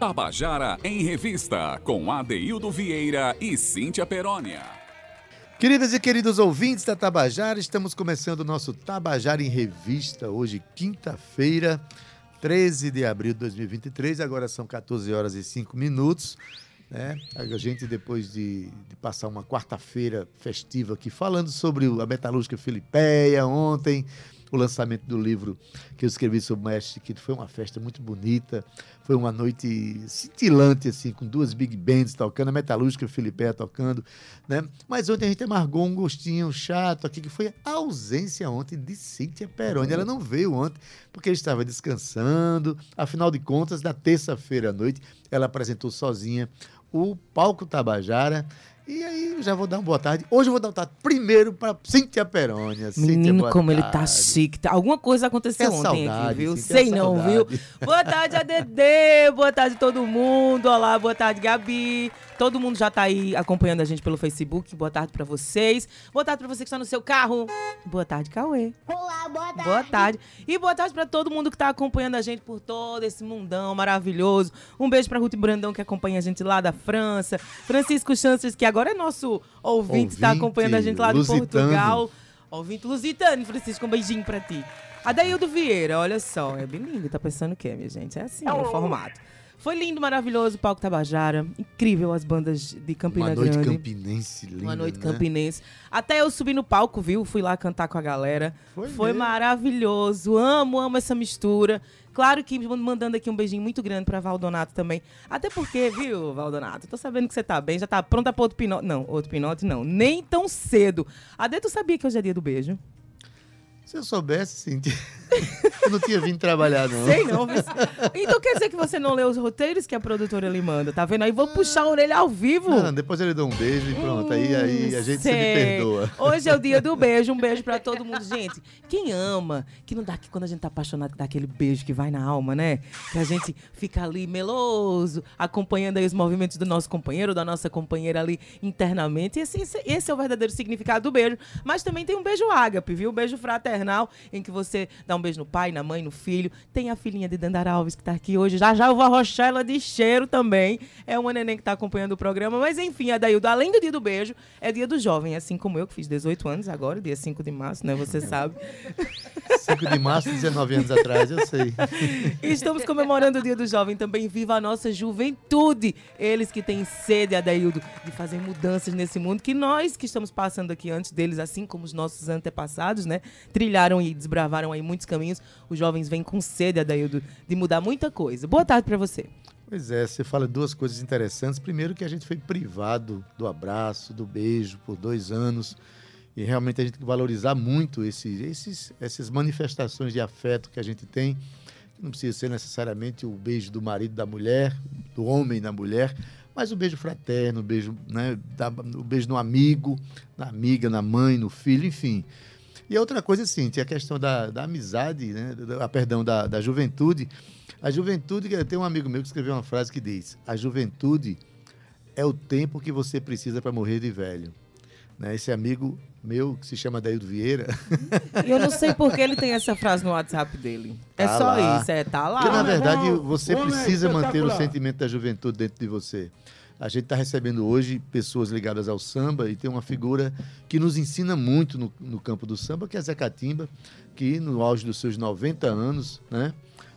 Tabajara em Revista, com Adeildo Vieira e Cíntia Perónia. Queridas e queridos ouvintes da Tabajara, estamos começando o nosso Tabajara em Revista, hoje, quinta-feira, 13 de abril de 2023, agora são 14 horas e 5 minutos. Né? A gente, depois de, de passar uma quarta-feira festiva aqui, falando sobre a metalúrgica filipeia ontem, o lançamento do livro que eu escrevi sobre o Maestro Chiquito. Foi uma festa muito bonita, foi uma noite cintilante, assim, com duas big bands tocando, a Metalúrgica Filipe tocando, né? Mas ontem a gente amargou um gostinho chato aqui, que foi a ausência ontem de Cíntia Peroni. Ela não veio ontem porque estava descansando. Afinal de contas, na terça-feira à noite, ela apresentou sozinha o Palco Tabajara e aí, já vou dar uma boa tarde. Hoje eu vou dar uma tarde primeiro para Cíntia Perônia. Menino, como tarde. ele tá chique. Tá, alguma coisa aconteceu é ontem saudade, aqui, viu? Cíntia, Sei não, viu? Boa tarde, ADD. boa tarde, todo mundo. Olá, boa tarde, Gabi. Todo mundo já tá aí acompanhando a gente pelo Facebook. Boa tarde para vocês. Boa tarde para você que está no seu carro. Boa tarde, Cauê. Olá, boa tarde. Boa tarde. E boa tarde para todo mundo que tá acompanhando a gente por todo esse mundão maravilhoso. Um beijo para Ruth Brandão que acompanha a gente lá da França. Francisco Chances, que agora é nosso ouvinte, está acompanhando a gente lá de Portugal. Ouvinte lusitano, Francisco, um beijinho para ti. Adaildo Vieira, olha só, é bem lindo. Tá pensando o quê, minha gente? É assim, oh. o formato. Foi lindo, maravilhoso o palco Tabajara. Incrível as bandas de Campina Uma Grande. Uma noite campinense linda, Uma noite né? campinense. Até eu subi no palco, viu? Fui lá cantar com a galera. Foi, Foi maravilhoso. Amo, amo essa mistura. Claro que mandando aqui um beijinho muito grande pra Valdonato também. Até porque, viu, Valdonato? Tô sabendo que você tá bem, já tá pronta pra outro pinote. Não, outro pinote não. Nem tão cedo. Adê, tu sabia que hoje é dia do beijo? Se eu soubesse, Cintia, eu não tinha vindo trabalhar, não. Sei não. Então quer dizer que você não lê os roteiros que a produtora lhe manda, tá vendo? Aí vou puxar a orelha ao vivo. Não, depois ele dá um beijo e pronto. Hum, aí, aí a gente sei. se perdoa. Hoje é o dia do beijo. Um beijo pra todo mundo. Gente, quem ama, que não dá que quando a gente tá apaixonado, dá aquele beijo que vai na alma, né? Que a gente fica ali meloso, acompanhando aí os movimentos do nosso companheiro, da nossa companheira ali internamente. Esse, esse, esse é o verdadeiro significado do beijo. Mas também tem um beijo ágape, viu? Um beijo fraterno em que você dá um beijo no pai, na mãe, no filho. Tem a filhinha de Dandara Alves que está aqui hoje. Já já eu vou arrochar ela de cheiro também. É uma neném que está acompanhando o programa. Mas enfim, Adaildo, além do dia do beijo, é dia do jovem. Assim como eu, que fiz 18 anos agora, dia 5 de março, né? Você sabe. 5 de março, 19 anos atrás, eu sei. Estamos comemorando o dia do jovem também. Viva a nossa juventude! Eles que têm sede, Adaildo, de fazer mudanças nesse mundo que nós que estamos passando aqui antes deles, assim como os nossos antepassados, né? trilharam e desbravaram aí muitos caminhos. Os jovens vêm com sede, Adaildo, de mudar muita coisa. Boa tarde para você. Pois é, você fala duas coisas interessantes. Primeiro, que a gente foi privado do abraço, do beijo por dois anos. E realmente a gente tem que valorizar muito esses, esses, essas manifestações de afeto que a gente tem. Não precisa ser necessariamente o beijo do marido da mulher, do homem da mulher, mas o beijo fraterno, o beijo, né, da, o beijo no amigo, na amiga, na mãe, no filho, enfim. E outra coisa, assim, tinha a questão da, da amizade, né? Da, perdão, da, da juventude. A juventude, tem um amigo meu que escreveu uma frase que diz: A juventude é o tempo que você precisa para morrer de velho. Né? Esse amigo meu, que se chama Daildo Vieira. Eu não sei por que ele tem essa frase no WhatsApp dele. É tá só lá. isso, é, tá lá. Porque, na verdade, você precisa manter o sentimento da juventude dentro de você. A gente está recebendo hoje pessoas ligadas ao samba e tem uma figura que nos ensina muito no, no campo do samba, que é Zé Catimba, que no auge dos seus 90 anos, né?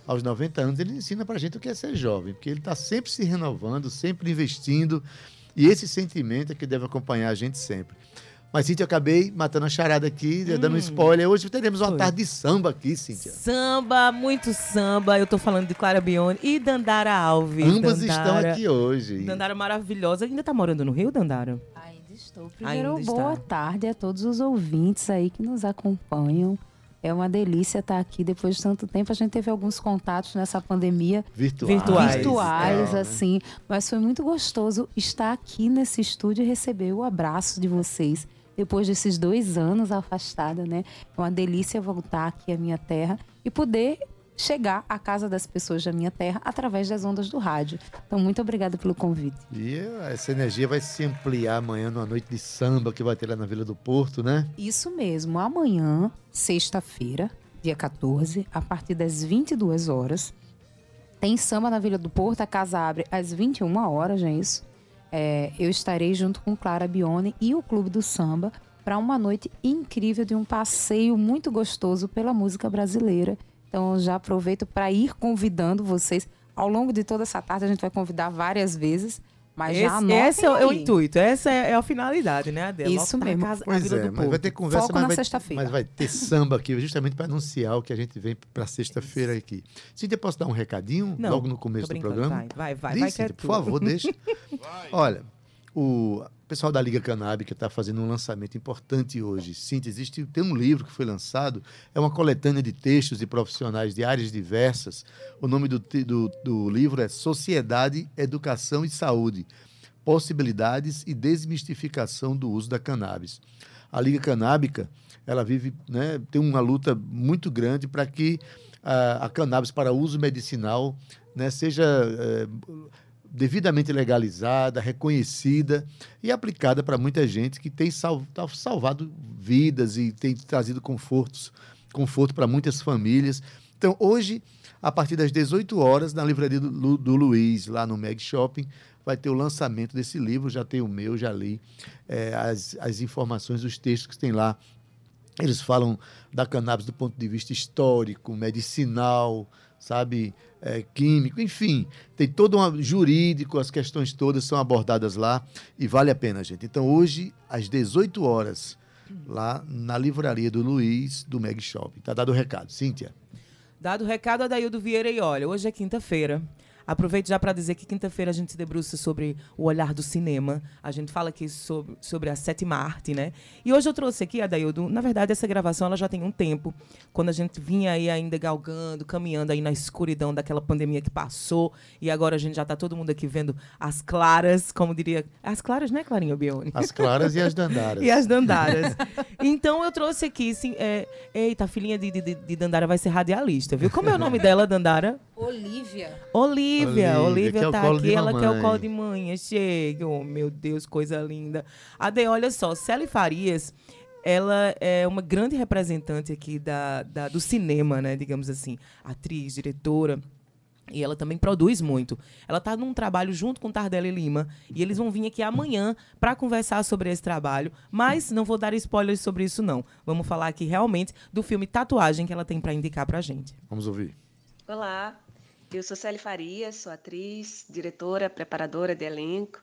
Aos 90 anos, ele ensina para a gente o que é ser jovem, porque ele está sempre se renovando, sempre investindo, e esse sentimento é que deve acompanhar a gente sempre. Mas, Cíntia, eu acabei matando a charada aqui, hum. dando um spoiler. Hoje teremos uma Foi. tarde de samba aqui, Cíntia. Samba, muito samba. Eu tô falando de Clara Bione e Dandara Alves. Ambas Dandara, estão aqui hoje. Dandara maravilhosa. Ainda tá morando no Rio, Dandara? Ainda estou. Primeiro, Ainda boa está. tarde a todos os ouvintes aí que nos acompanham. É uma delícia estar aqui depois de tanto tempo. A gente teve alguns contatos nessa pandemia. Virtuais. Virtuais, Virtuais é. assim. Mas foi muito gostoso estar aqui nesse estúdio e receber o abraço de vocês depois desses dois anos afastada, né? É uma delícia voltar aqui à minha terra e poder chegar à casa das pessoas da minha terra através das ondas do rádio. Então, muito obrigada pelo convite. E essa energia vai se ampliar amanhã numa noite de samba que vai ter lá na Vila do Porto, né? Isso mesmo. Amanhã, sexta-feira, dia 14, a partir das 22 horas, Tem samba na Vila do Porto, a casa abre às 21 horas, já é isso? É, eu estarei junto com Clara Bione e o Clube do Samba para uma noite incrível de um passeio muito gostoso pela música brasileira. Então já aproveito para ir convidando vocês. Ao longo de toda essa tarde a gente vai convidar várias vezes. Mas esse, já anotem esse é, o- é o intuito, essa é, é a finalidade, né, Adela? Isso mesmo. casa- a Pois é, do mas vai ter conversa, Foco mas na vai, sexta-feira. mas vai ter samba aqui, justamente para anunciar o que a gente vem para sexta-feira aqui. Cíntia, posso dar um recadinho Não, logo no começo do programa? Vai, vai, vai, Diz, vai é Cíntia, por favor, deixa. Olha, o pessoal da Liga Canábica está fazendo um lançamento importante hoje. Cíntia, existe, tem um livro que foi lançado, é uma coletânea de textos de profissionais de áreas diversas. O nome do, do, do livro é Sociedade, Educação e Saúde. Possibilidades e desmistificação do uso da cannabis. A Liga Canábica, ela vive, né, tem uma luta muito grande para que a, a cannabis para uso medicinal né, seja eh, devidamente legalizada, reconhecida e aplicada para muita gente que tem tá salvado vidas e tem trazido confortos, conforto para muitas famílias. Então, hoje, a partir das 18 horas, na livraria do, do Luiz, lá no Meg Shopping, vai ter o lançamento desse livro. Já tem o meu, já li eh, as, as informações, os textos que tem lá. Eles falam da cannabis do ponto de vista histórico, medicinal, sabe, é, químico, enfim, tem todo um jurídico, as questões todas são abordadas lá e vale a pena, gente. Então, hoje, às 18 horas, lá na livraria do Luiz, do Meg Shopping. Tá dado o recado. Cíntia. Dado o recado, Adaildo Vieira, e olha, hoje é quinta-feira. Aproveito já para dizer que quinta-feira a gente se debruça sobre o olhar do cinema. A gente fala aqui sobre, sobre a sétima arte, né? E hoje eu trouxe aqui, Adaildo, na verdade essa gravação ela já tem um tempo, quando a gente vinha aí ainda galgando, caminhando aí na escuridão daquela pandemia que passou, e agora a gente já tá todo mundo aqui vendo as claras, como diria... As claras, né, Clarinha Bione? As claras e as dandaras. E as Dandaras. então eu trouxe aqui, sim, é, eita, a filhinha de, de, de Dandara vai ser radialista, viu? Como é o nome dela, Dandara? Olivia. Olivia, Olivia, Olivia é tá colo aqui, ela quer o colo de manhã. Chega, oh, meu Deus, coisa linda. Ade, olha só, Célia Farias, ela é uma grande representante aqui da, da- do cinema, né? Digamos assim, atriz, diretora. E ela também produz muito. Ela está num trabalho junto com Tardelli Lima. E eles vão vir aqui amanhã para conversar sobre esse trabalho. Mas não vou dar spoilers sobre isso, não. Vamos falar aqui realmente do filme Tatuagem que ela tem para indicar pra gente. Vamos ouvir. Olá, eu sou Célia Farias, sou atriz, diretora, preparadora de elenco.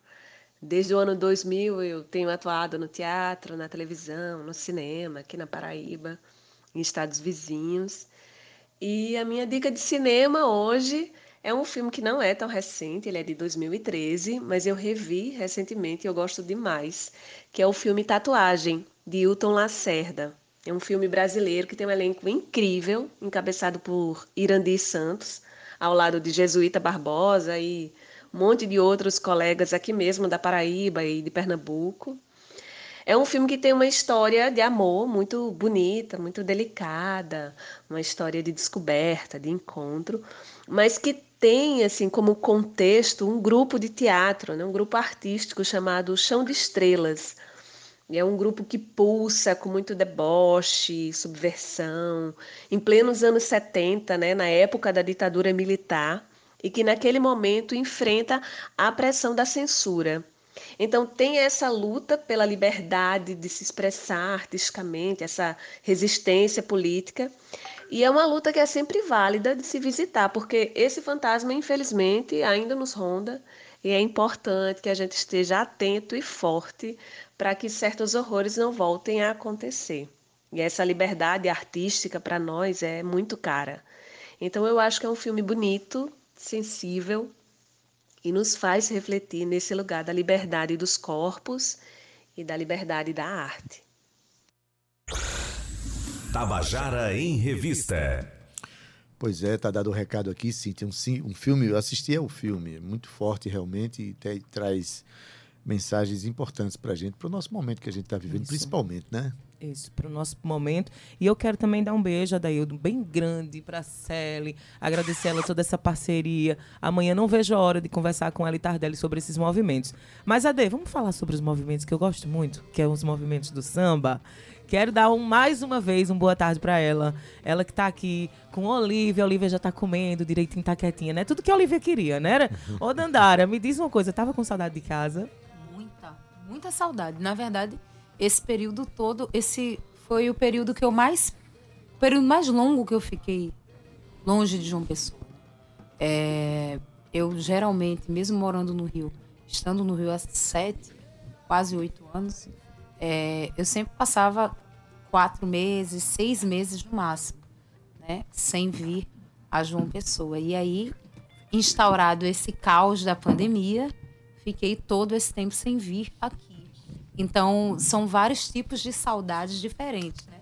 Desde o ano 2000 eu tenho atuado no teatro, na televisão, no cinema, aqui na Paraíba, em estados vizinhos. E a minha dica de cinema hoje é um filme que não é tão recente, ele é de 2013, mas eu revi recentemente e eu gosto demais, que é o filme Tatuagem, de Hilton Lacerda. É um filme brasileiro que tem um elenco incrível, encabeçado por Irandi Santos, ao lado de Jesuíta Barbosa e um monte de outros colegas aqui mesmo da Paraíba e de Pernambuco. É um filme que tem uma história de amor muito bonita, muito delicada, uma história de descoberta, de encontro, mas que tem assim como contexto um grupo de teatro, né? um grupo artístico chamado Chão de Estrelas. É um grupo que pulsa com muito deboche, subversão, em plenos anos 70, né, na época da ditadura militar, e que naquele momento enfrenta a pressão da censura. Então tem essa luta pela liberdade de se expressar artisticamente, essa resistência política, e é uma luta que é sempre válida de se visitar, porque esse fantasma, infelizmente, ainda nos ronda, e é importante que a gente esteja atento e forte para que certos horrores não voltem a acontecer. E essa liberdade artística para nós é muito cara. Então eu acho que é um filme bonito, sensível e nos faz refletir nesse lugar da liberdade dos corpos e da liberdade da arte. Tabajara em Revista. Pois é, tá dado o recado aqui, Cíntia. Um, sim- um filme, eu assisti ao filme, é muito forte realmente e te- traz mensagens importantes para a gente, para o nosso momento que a gente está vivendo, Isso. principalmente, né? Isso, para o nosso momento. E eu quero também dar um beijo, Adaildo, bem grande para a Sally, agradecer ela toda essa parceria. Amanhã não vejo a hora de conversar com ela e Tardelli sobre esses movimentos. Mas, Ade, vamos falar sobre os movimentos que eu gosto muito, que é os movimentos do samba. Quero dar um, mais uma vez um boa tarde para ela. Ela que está aqui com a Olivia. A Olivia já está comendo direitinho, tá quietinha, né? Tudo que a Olivia queria, né? Ô, Dandara, me diz uma coisa. Tava com saudade de casa? Muita, muita saudade. Na verdade, esse período todo, esse foi o período que eu mais... O período mais longo que eu fiquei longe de João Pessoa. É, eu geralmente, mesmo morando no Rio, estando no Rio há sete, quase oito anos, é, eu sempre passava quatro meses, seis meses no máximo, né? Sem vir a João Pessoa. E aí, instaurado esse caos da pandemia, fiquei todo esse tempo sem vir aqui. Então, são vários tipos de saudades diferentes, né?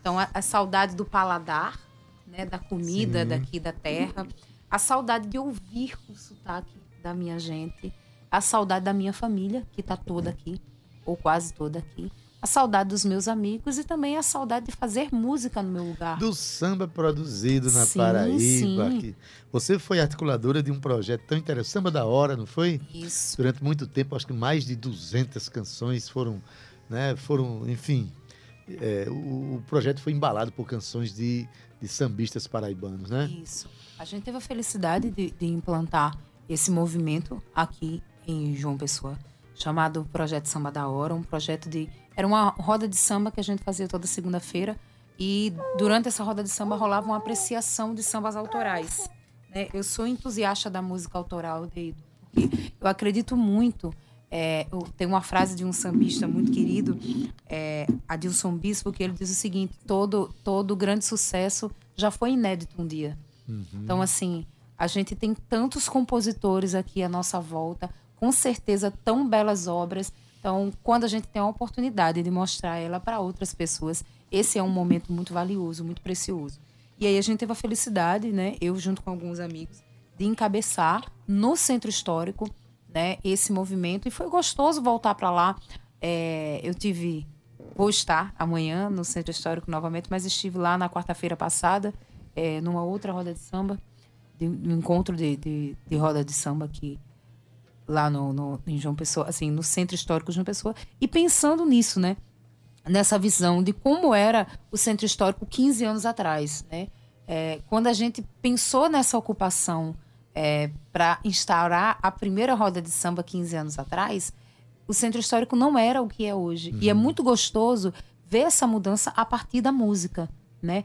Então, a, a saudade do paladar, né? Da comida Sim. daqui da terra. A saudade de ouvir o sotaque da minha gente. A saudade da minha família, que está toda aqui ou quase toda aqui. A saudade dos meus amigos e também a saudade de fazer música no meu lugar. Do samba produzido na sim, Paraíba. Sim. Você foi articuladora de um projeto tão interessante, Samba da Hora, não foi? Isso. Durante muito tempo, acho que mais de 200 canções foram, né, foram enfim, é, o, o, projeto foi embalado por canções de, de sambistas paraibanos, né? Isso. A gente teve a felicidade de, de implantar esse movimento aqui em João Pessoa chamado Projeto Samba da Hora, um projeto de era uma roda de samba que a gente fazia toda segunda-feira e durante essa roda de samba rolava uma apreciação de sambas autorais. Né? Eu sou entusiasta da música autoral, de, eu acredito muito. É, tem uma frase de um sambista muito querido, é, Adilson Bispo, que ele diz o seguinte: todo todo grande sucesso já foi inédito um dia. Uhum. Então assim, a gente tem tantos compositores aqui à nossa volta, com certeza tão belas obras. Então, quando a gente tem a oportunidade de mostrar ela para outras pessoas, esse é um momento muito valioso, muito precioso. E aí a gente teve a felicidade, né, eu junto com alguns amigos, de encabeçar no centro histórico, né, esse movimento e foi gostoso voltar para lá. É, eu tive, vou estar amanhã no centro histórico novamente, mas estive lá na quarta-feira passada, é, numa outra roda de samba, de, um encontro de, de, de roda de samba que lá no, no, em João Pessoa, assim, no centro histórico de João Pessoa, e pensando nisso, né? Nessa visão de como era o centro histórico 15 anos atrás, né? É, quando a gente pensou nessa ocupação é, para instaurar a primeira roda de samba 15 anos atrás, o centro histórico não era o que é hoje. Uhum. E é uhum. muito gostoso ver essa mudança a partir da música, né?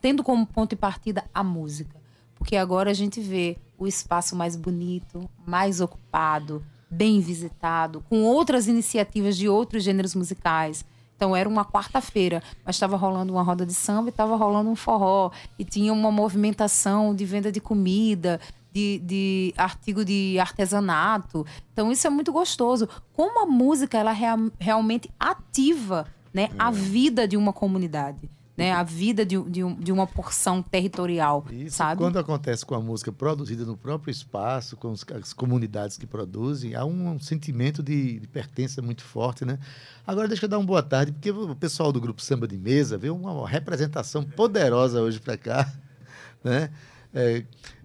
Tendo como ponto de partida a música. Porque agora a gente vê o espaço mais bonito, mais ocupado, bem visitado, com outras iniciativas de outros gêneros musicais. Então era uma quarta-feira, mas estava rolando uma roda de samba e estava rolando um forró. E tinha uma movimentação de venda de comida, de, de artigo de artesanato. Então isso é muito gostoso. Como a música ela real, realmente ativa né, é. a vida de uma comunidade né, a vida de, de, de uma porção territorial, Isso, sabe? Quando acontece com a música produzida no próprio espaço, com as comunidades que produzem, há um, um sentimento de, de, pertença muito forte, né? Agora deixa eu dar uma boa tarde, porque o pessoal do grupo Samba de Mesa veio uma, uma representação poderosa hoje para cá, né? É,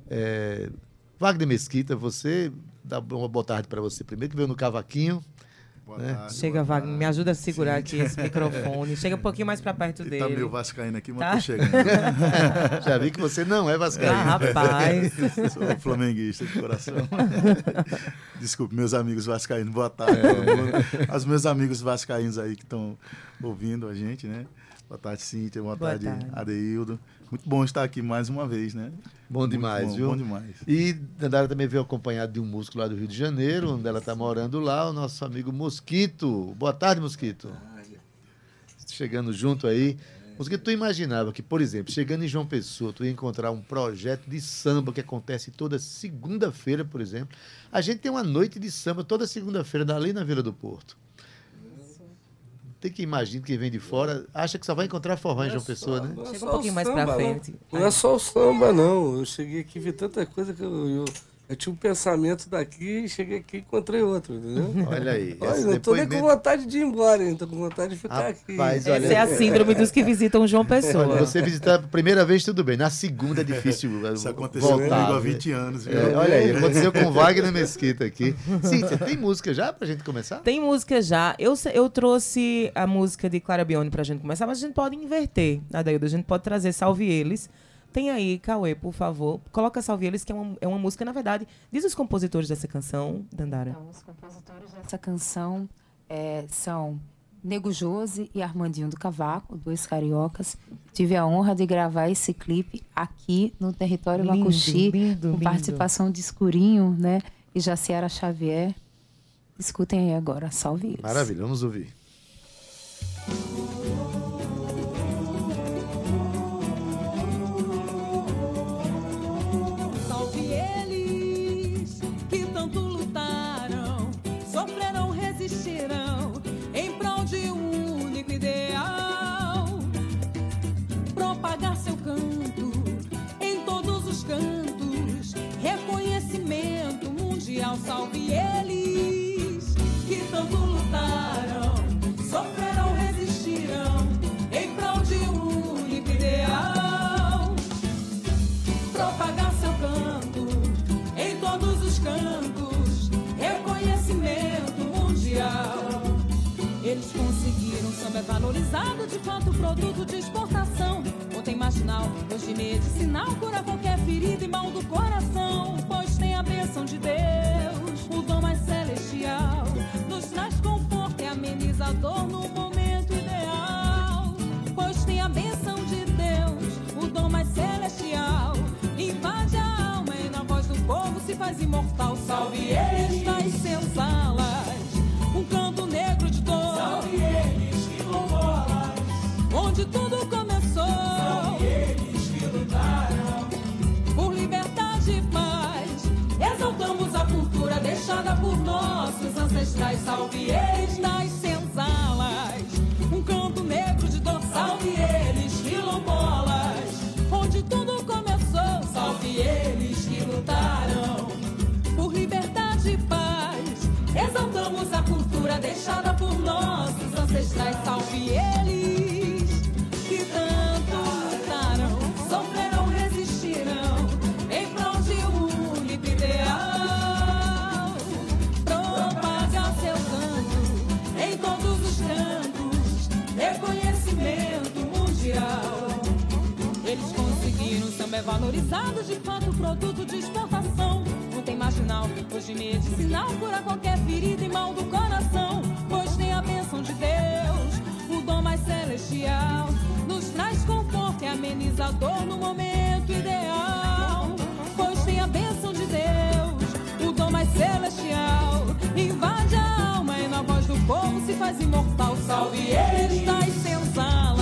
é, Wagner Mesquita, você dá uma boa tarde para você primeiro, que veio no cavaquinho, Boa né? tarde, Chega, Wagner, me ajuda a segurar Sim. aqui esse microfone. Chega um pouquinho mais para perto e dele. Tá meio vascaíno aqui, mas tá? tô chegando. Já vi que você não é vascaíno. Ah, rapaz. Sou flamenguista de coração. Desculpe, meus amigos vascaínos, boa tarde. É. Os meus amigos vascaínos aí que estão ouvindo a gente, né? Boa tarde, Cíntia. Boa, boa tarde, tarde, Adeildo. Muito bom estar aqui mais uma vez, né? Bom demais, bom, viu? Bom demais. E Dandara também veio acompanhada de um músico lá do Rio de Janeiro, onde ela está morando lá, o nosso amigo Mosquito. Boa tarde, Mosquito. Chegando junto aí. Mosquito, tu imaginava que, por exemplo, chegando em João Pessoa, tu ia encontrar um projeto de samba que acontece toda segunda-feira, por exemplo. A gente tem uma noite de samba toda segunda-feira, ali na Vila do Porto tem que imaginar quem vem de fora acha que só vai encontrar forró em João Pessoa, né? Chega um pouquinho mais pra frente. Não, não, é só o samba, não. Eu cheguei aqui e vi tanta coisa que eu, eu Eu tinha um pensamento daqui, cheguei aqui e encontrei outro, entendeu? Olha aí. Olha, não tô nem com vontade de ir embora, hein? Tô com vontade de ficar aqui. Rapaz, olha- Essa é a síndrome dos que visitam João Pessoa. Olha, você visitar a primeira vez, tudo bem. Na segunda é difícil Isso eh, aconteceu voltar. comigo há né? 20 anos. viu? É, olha aí, aconteceu com Wagner Mesquita aqui. Cíntia, tem música já pra gente começar? Tem música já. Eu, eu trouxe a música de Clara Bione pra gente começar, mas a gente pode inverter, Adaildo. A gente pode trazer Salve Eles. Tem aí, Cauê, por favor. Coloca Salve Eles, que é uma, é uma música, na verdade, diz os compositores dessa canção, Dandara. Então, os compositores dessa canção é, são Nego Jose e Armandinho do Cavaco, dois cariocas. Tive a honra de gravar esse clipe aqui no território Lindo, Macuxi, lindo, com lindo. participação de Escurinho, né? E Jaciara Xavier. Escutem aí agora, salve eles. Maravilha, vamos ouvir. É valorizado de fato produto de exportação. Ontem marginal, hoje medicinal, cura qualquer ferida e mal do coração. Pois tem a bênção de Deus, o dom mais celestial. Nos traz conforto e ameniza a dor no momento ideal. Pois tem a bênção de Deus, o dom mais celestial. Invade a alma e na voz do povo se faz imortal. Salve eles das senzalas, um deixada por nossos ancestrais. Salve eles das senzalas, um canto negro de dor. Salve eles quilombolas, onde tudo começou. Salve eles que lutaram por liberdade e paz. Exaltamos a cultura deixada por nossos ancestrais. Salve eles é valorizado de fato, produto de exportação. Não tem marginal, hoje medicinal, cura qualquer ferida e mal do coração. Pois tem a bênção de Deus, o dom mais celestial. Nos traz conforto e ameniza a dor no momento ideal. Pois tem a bênção de Deus, o dom mais celestial. Invade a alma e na voz do povo se faz imortal. Salve eles das senzalas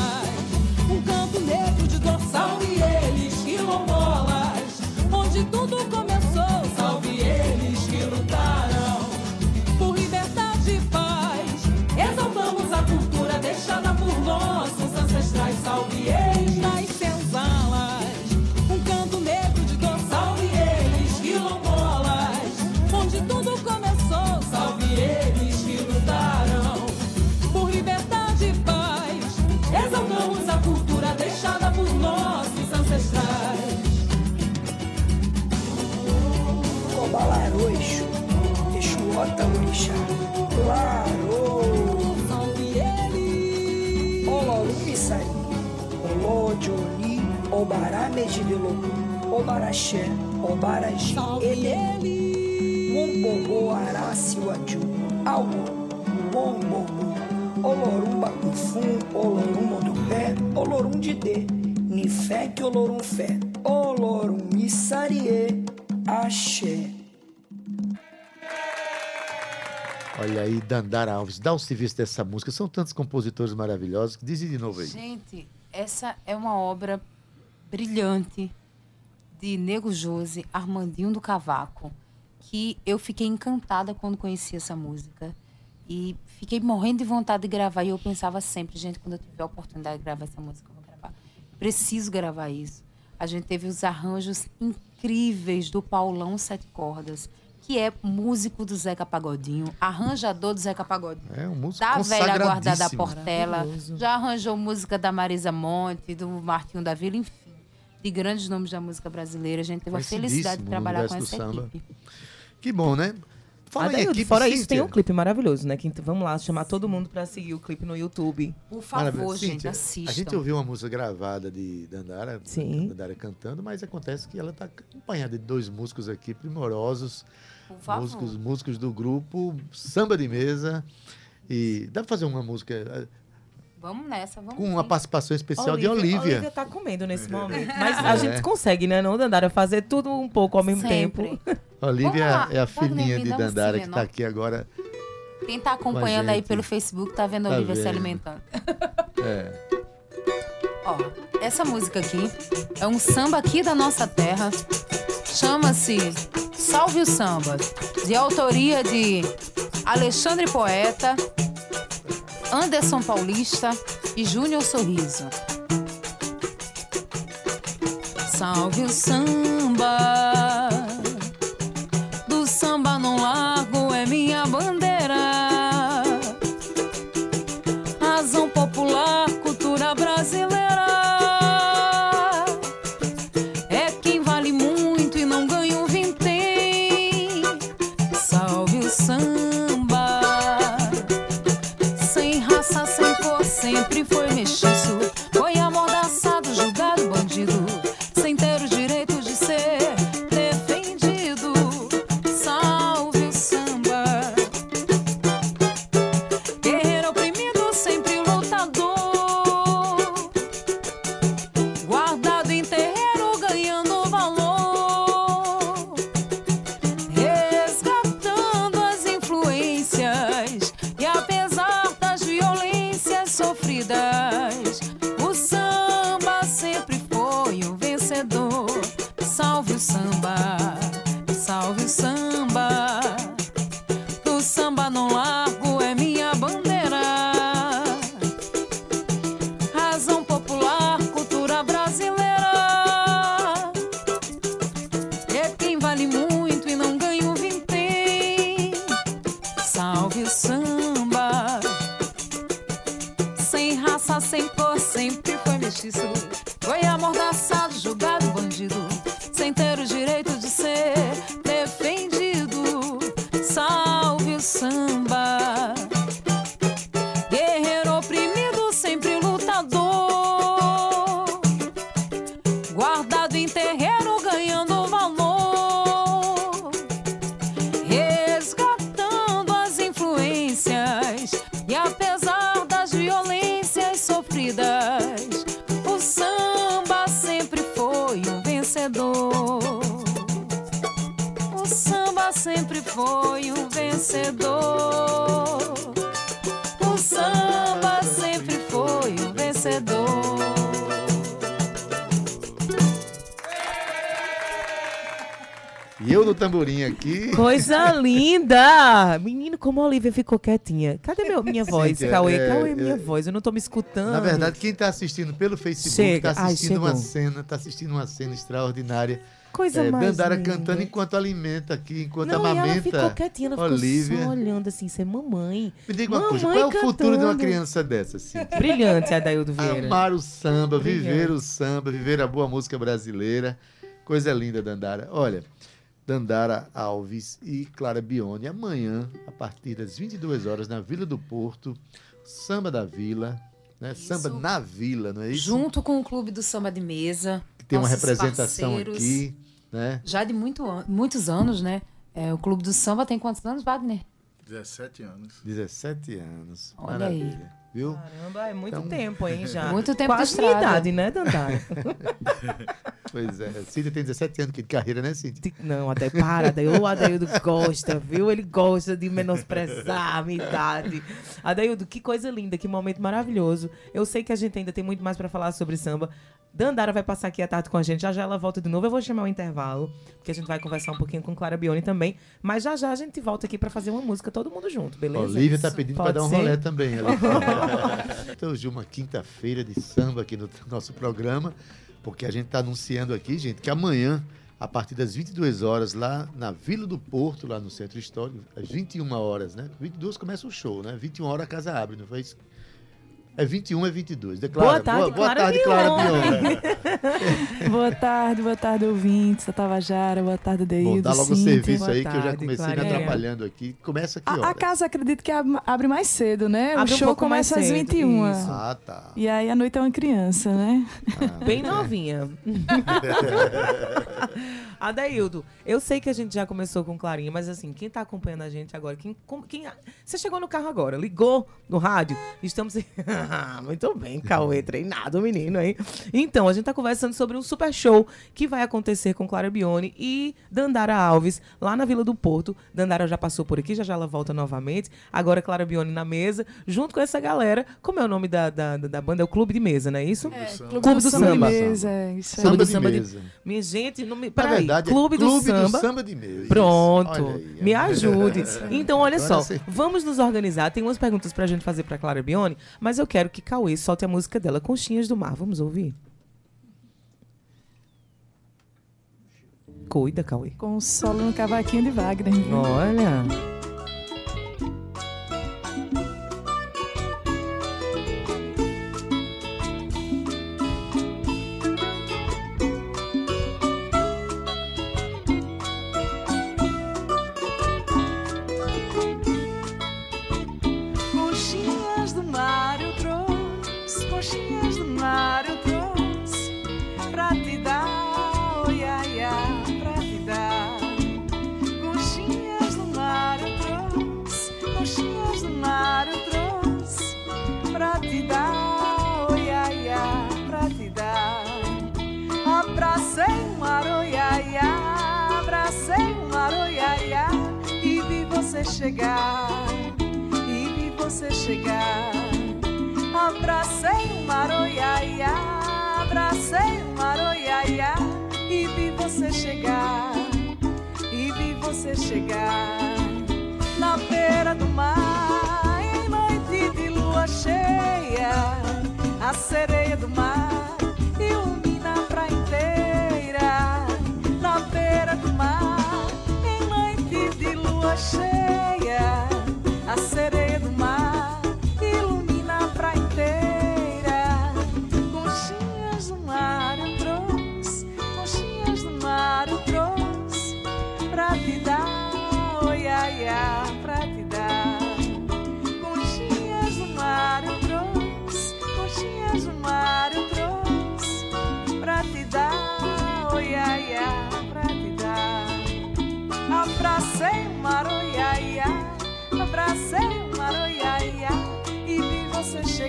Dandara Alves, dá o serviço dessa música. São tantos compositores maravilhosos. Diz de novo aí. Gente, essa é uma obra brilhante de Nego Jose, Armandinho do Cavaco, que eu fiquei encantada quando conheci essa música. E fiquei morrendo de vontade de gravar. E eu pensava sempre, gente, quando eu tiver a oportunidade de gravar essa música, eu vou gravar. Preciso gravar isso. a gente teve os arranjos incríveis do Paulão Sete Cordas, que é músico do Zeca Pagodinho, arranjador do Zeca Pagodinho. É um músico Da velha guarda da. Portela, já arranjou música da Marisa Monte, do Martinho da Vila, enfim, de grandes nomes da música brasileira. A gente teve a felicidade de trabalhar com essa equipe. Que bom, né? Fala equipe, fora isso, Cíntia. tem um clipe maravilhoso, né? Que, vamos lá, chamar todo mundo pra seguir o clipe no YouTube. Por Maravilha. favor, gente, Cíntia, assistam. A gente ouviu uma música gravada de Dandara, Sim. Dandara cantando, mas acontece que ela está acompanhada de dois músicos aqui primorosos, Por favor. músicos, músicos do grupo Samba de Mesa. E dá para fazer uma música Vamos nessa, vamos com uma participação especial de Olivia. Olivia tá comendo nesse momento. Mas a gente consegue, né, não, Dandara? Fazer tudo um pouco ao mesmo Sempre. tempo. Olivia é a filhinha de um Dandara que está menor. aqui agora. Quem tá acompanhando aí pelo Facebook tá vendo a Tá Olivia se vendo. alimentando. É, Ó, essa música aqui é um samba aqui da nossa terra. Chama-se Salve o Samba, de autoria de Alexandre Poeta, Anderson Paulista e Júnior Sorriso. Salve o samba, sempre foi um vencedor. O samba sempre foi um vencedor. E eu no tamborim aqui. Coisa linda! Menino, como a Olivia ficou quietinha. Cadê meu, minha voz, Cíntia, Cauê? é, Cauê, minha é, voz. Eu não tô me escutando. Na verdade, quem está assistindo pelo Facebook Chega. está Ai, assistindo uma chegou. cena, está assistindo uma cena extraordinária. Coisa É, mais Dandara linda. cantando enquanto alimenta aqui, enquanto Não, e ela amamenta. ficou quietinha, ela ficou Olivia. só olhando assim, ser mamãe. Me diga uma coisa, Mamãe qual é o futuro de uma criança dessa, Cíntia? Brilhante, Adaildo Vieira. Amar o samba, Brilhante. viver o samba, viver a boa música brasileira. Coisa linda, Dandara. Olha, Dandara Alves e Clara Bione, amanhã, a partir das 22 horas, na Vila do Porto, Samba da Vila, né? Samba na Vila, não é isso? Junto com o Clube do Samba de Mesa. Que tem uma representação aqui, né? Já de muito an- muitos anos, né? É, o Clube do Samba tem quantos anos, Wagner? 17 anos. 17 anos. Olha aí. Viu? Caramba, é muito Então- tempo, hein, já. Muito tempo de Quase estrada. idade, né, Dandara? Pois é. Cíntia tem 17 anos de carreira, né, Cíntia? Não, até para, Adaildo. O Adaildo gosta, viu? Ele gosta de menosprezar a minha idade. Adaildo, que coisa linda, que momento maravilhoso. Eu sei que a gente ainda tem muito mais pra falar sobre samba. Dandara vai passar aqui à tarde com a gente, já já ela volta de novo. Eu vou chamar o intervalo, porque a gente vai conversar um pouquinho com Clara Bione também. Mas já já a gente volta aqui pra fazer uma música todo mundo junto, beleza? Olivia tá pedindo para dar um ser? rolé também. ali. então, hoje uma quinta-feira de samba aqui no nosso programa. porque a gente está anunciando aqui, gente, que amanhã, a partir das 22 horas, lá na Vila do Porto, lá no Centro Histórico, às 21 horas, né? 22 começa o show, né? 21 horas a casa abre, não foi isso? É 21, é 22. Declara. Boa tarde, boa, boa Clara tarde, Clara. Bione. boa tarde, boa tarde, ouvintes da Tabajara, boa tarde, Deildo. Bom, dá logo o serviço aí, Boa que eu já tarde, comecei me Clarinha. atrapalhando aqui. Começa aqui, A, ó. a casa acredito que ab- abre mais cedo, né? Abre o um show mais começa às cedo, 21. isso. Ah, tá. E aí a noite é uma criança, né? Ah, Bem novinha. Adaildo, eu sei que a gente já começou com Clarinha, mas assim, quem tá acompanhando a gente agora, quem, quem- você chegou no carro agora, ligou no rádio, estamos... Muito bem, Cauê, treinado menino, hein? Então, a gente tá conversando sobre um super show que vai acontecer com Clara Bione e Dandara Alves, lá na Vila do Porto. Dandara já passou por aqui, já já ela volta novamente. Agora Clara Bione na mesa, junto com essa galera. Como é o nome da, da, da banda? É o Clube de Mesa, não é isso? Clube, Clube do Samba. Samba. de Mesa, é isso aí. Samba do de samba de- mesa. Minha gente, não me. Peraí, verdade, é Clube, do, samba. de mesa. Pronto, aí, me é. ajude. Então, olha Agora só, vamos nos organizar. Tem umas perguntas pra gente fazer pra Clara Bione, mas eu quero que Cauê solte a música dela, Conchinhas do Mar. Vamos ouvir? Cuida, Cauê. Com solo no cavaquinho de Wagner. Olha. Chegar e vi você chegar. Abracei o mar, oi, ai, ai, abracei o mar, oi, ai, ai, e vi você chegar, e vi você chegar. Na beira do mar, em noite de lua cheia, a sereia do mar ilumina a praia inteira. Na beira do mar, em noite de lua cheia, a sereia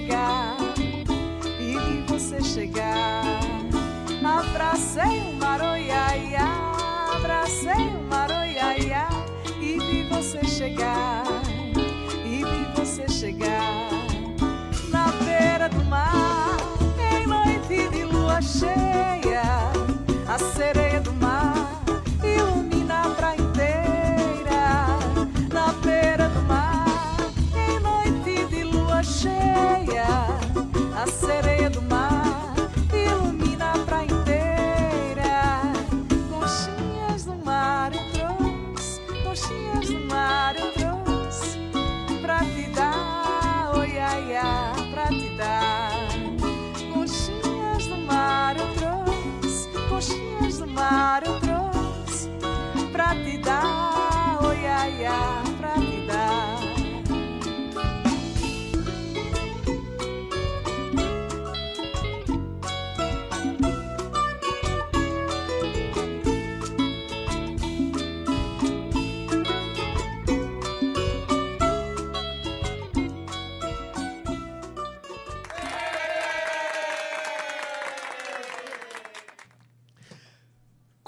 chegar, e você chegar. Abracei o mar, oi ai ai, abracei o mar, oi ai ai, e vi você chegar, e vi você chegar. Na beira do mar, em noite de lua cheia, a sereia do mar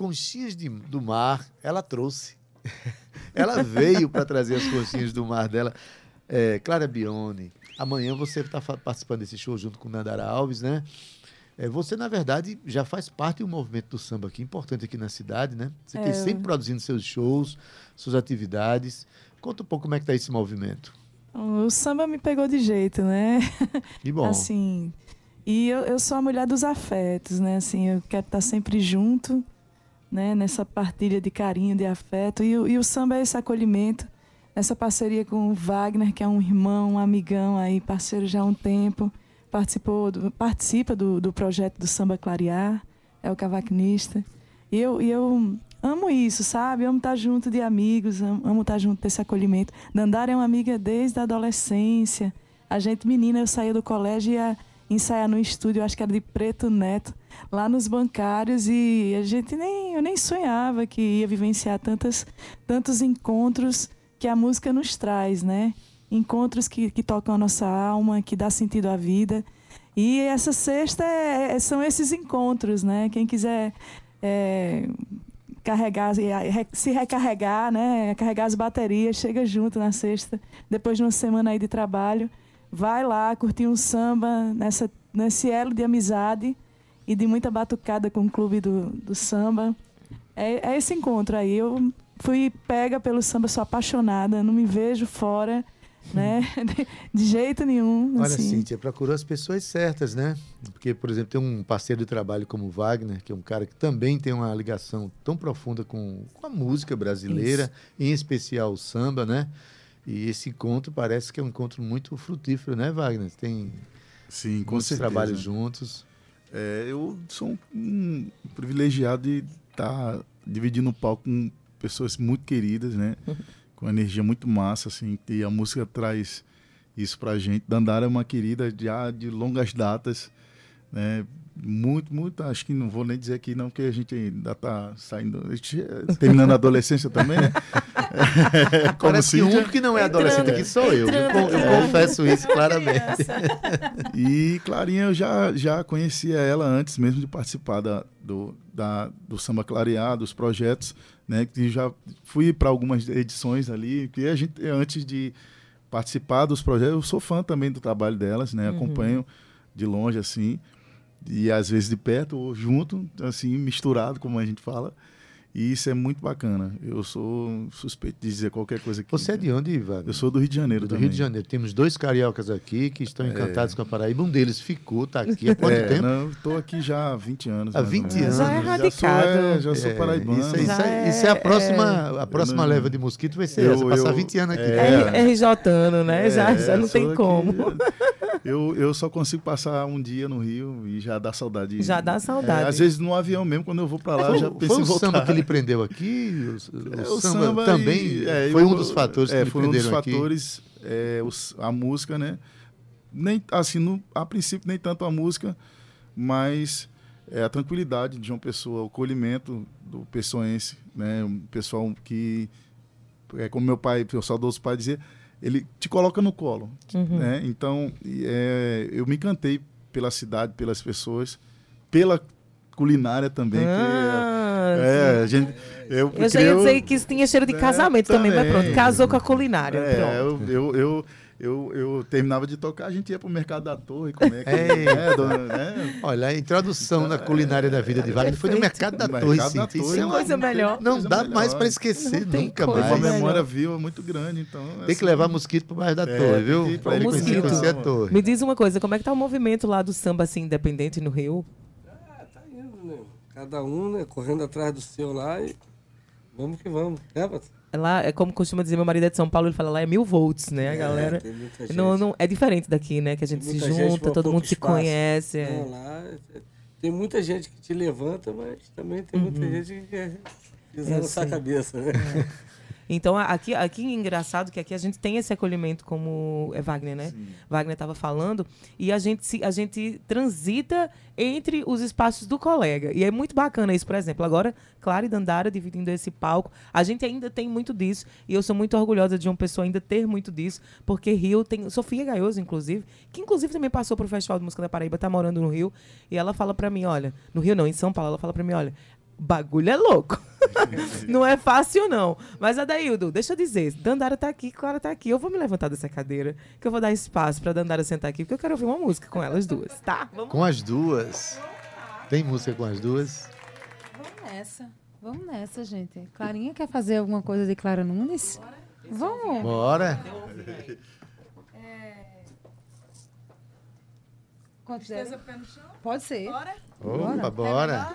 Conchinhas de- do mar, ela trouxe. ela veio para trazer as conchinhas do mar dela. É, Clara Bione, amanhã você está participando desse show junto com Nandara Alves, né? É, você, na verdade, já faz parte do movimento do samba aqui, importante aqui na cidade, né? Você tem É. sempre produzindo seus shows, suas atividades. Conta um pouco como é que está esse movimento. O samba me pegou de jeito, né? Que bom. Assim, E eu, eu sou a mulher dos afetos, né? Assim, eu quero estar sempre junto, né? Nessa partilha de carinho, de afeto. E, e o samba é esse acolhimento, essa parceria com o Wagner, que é um irmão, um amigão aí, parceiro já há um tempo. Participou do, participa do, do projeto do Samba Clarear, é o cavaquinista. E eu, e eu amo isso, sabe? Amo estar junto de amigos, amo, amo estar junto desse acolhimento. Dandara é uma amiga desde a adolescência. A gente, menina, eu saía do colégio e ia ensaiar no estúdio, acho que era de Preto Neto, lá nos bancários, e a gente nem, eu nem sonhava que ia vivenciar tantas, tantos encontros que a música nos traz, né? Encontros que, que tocam a nossa alma, que dá sentido à vida. E essa sexta é- é- são esses encontros, né? Quem quiser é, carregar, se recarregar, né? Carregar as baterias, chega junto na sexta, depois de uma semana aí de trabalho, vai lá curtir um samba nessa, nesse elo de amizade e de muita batucada com o clube do, do samba. É, é esse encontro aí. Eu fui pega pelo samba, sou apaixonada, não me vejo fora, né? De, jeito nenhum. Olha, assim. Cíntia, procurou as pessoas certas, né? Porque, por exemplo, tem um parceiro de trabalho como o Wagner, que é um cara que também tem uma ligação tão profunda com, com a música brasileira, em especial o samba, né? E esse encontro parece que é um encontro muito frutífero, né, Wagner? Tem Sim, com muitos certeza. trabalhos juntos. É, eu sou um, um privilegiado de estar dividindo o palco com pessoas muito queridas, né? com energia muito massa, assim, e a música traz isso pra gente. Dandara é uma querida já de longas datas, né? Muito, muito, acho que não vou nem dizer aqui não, porque a gente ainda tá saindo, a gente, é, terminando a adolescência também, né? Como Parece que o Cíntia. único que não é adolescente aqui sou eu. Eu, eu confesso isso claramente. E Clarinha, eu já, já conhecia ela antes mesmo de participar da, do, da, do Samba Clarear, dos projetos, né? Que já fui para algumas edições ali, que a gente, antes de participar dos projetos, eu sou fã também do trabalho delas, né? Uhum. Acompanho de longe, assim, e às vezes de perto ou junto, assim, misturado, como a gente fala. E isso é muito bacana. Eu sou suspeito de dizer qualquer coisa aqui. Você é de onde, Wagner? Eu sou do Rio de Janeiro Do também. Rio de Janeiro. Temos dois cariocas aqui que estão É. encantados com a Paraíba. Um deles ficou, tá aqui há quanto É, tempo? Não, estou aqui já há 20 anos. Há mais ou 20 menos. anos. Já é radicado. Já sou, é, já sou É, paraibano. Isso, isso, é, isso é a é- próxima, a próxima não- leva de mosquito vai ser Eu- essa, passar eu- 20 anos aqui. é. É né? já, já não tem aqui. como. Eu, eu só consigo passar um dia no Rio e já dá saudade. Já dá saudade. É, às vezes no avião mesmo, quando eu vou para lá, eu já Foi, penso foi o samba que ele prendeu aqui? O, o É, o samba, samba também e- é, foi eu- um dos fatores que é, ele foi um dos fatores, é, os- a música, né? Nem, assim, no, a princípio nem tanto a música, mas é, a tranquilidade de uma pessoa, o acolhimento do pessoense, né? Um pessoal que, é como meu pai, meu saudoso pai dizia, ele te coloca no colo, Uhum. né? Então, é, eu me encantei pela cidade, pelas pessoas, pela culinária também, Ah, é, gente, eu, Eu já ia dizer que isso tinha cheiro de É, casamento também, mas também. pronto, casou com a culinária. É, eu, eu, eu, eu, eu terminava de tocar, a gente ia pro mercado da torre comer. É. né, dona- né? Olha, a introdução na culinária da vida de Wagner foi no Mercado da Torre, Mercado da Cíntia. Isso Torre, é coisa melhor. Não Coisa dá melhor. mais para esquecer Não tem nunca mais. uma memória viva muito grande, então... Tem que levar mosquito pro bairro da É, Torre, viu? pra ele ele conhecer, a Torre. Me diz uma coisa, como é que tá o movimento lá do samba assim independente no Rio? Tá indo, né? Cada um, né? Correndo atrás do seu lá e vamos que vamos. Né, Pato? Lá é como costuma dizer meu marido é de São Paulo, ele fala lá é mil volts, né, a É, galera. Não, não, é diferente daqui, né, que a gente se muita gente junta, com todo mundo se espaço. conhece. é. Não, lá é- tem muita gente que te levanta, mas também tem muita gente que quer Uhum. Eu na sua cabeça, né? Então, aqui, aqui é engraçado que aqui a gente tem esse acolhimento, como é Wagner, né? Wagner estava falando, e a gente, se, a gente transita entre os espaços do colega. E é muito bacana isso, por exemplo. Agora, Clara e Dandara dividindo esse palco. A gente ainda tem muito disso, e eu sou muito orgulhosa de uma pessoa ainda ter muito disso, porque Rio tem. Sofia Gaioso, inclusive, que inclusive também passou pro Festival de Música da Paraíba, tá morando no Rio, e ela fala para mim: olha, no Rio não, em São Paulo, ela fala para mim: olha. Bagulho é louco. não é fácil, não. Mas, Adaildo, deixa eu dizer. Dandara tá aqui, Clara tá aqui. Eu vou me levantar dessa cadeira, que eu vou dar espaço pra Dandara sentar aqui, porque eu quero ouvir uma música com elas duas, tá? Vamos Com as duas. Tem música com as duas? Vamos nessa. Vamos nessa, gente. Clarinha quer fazer alguma coisa de Clara Nunes? Vamos. Bora. Considera? Pode ser. Bora? Opa, bora.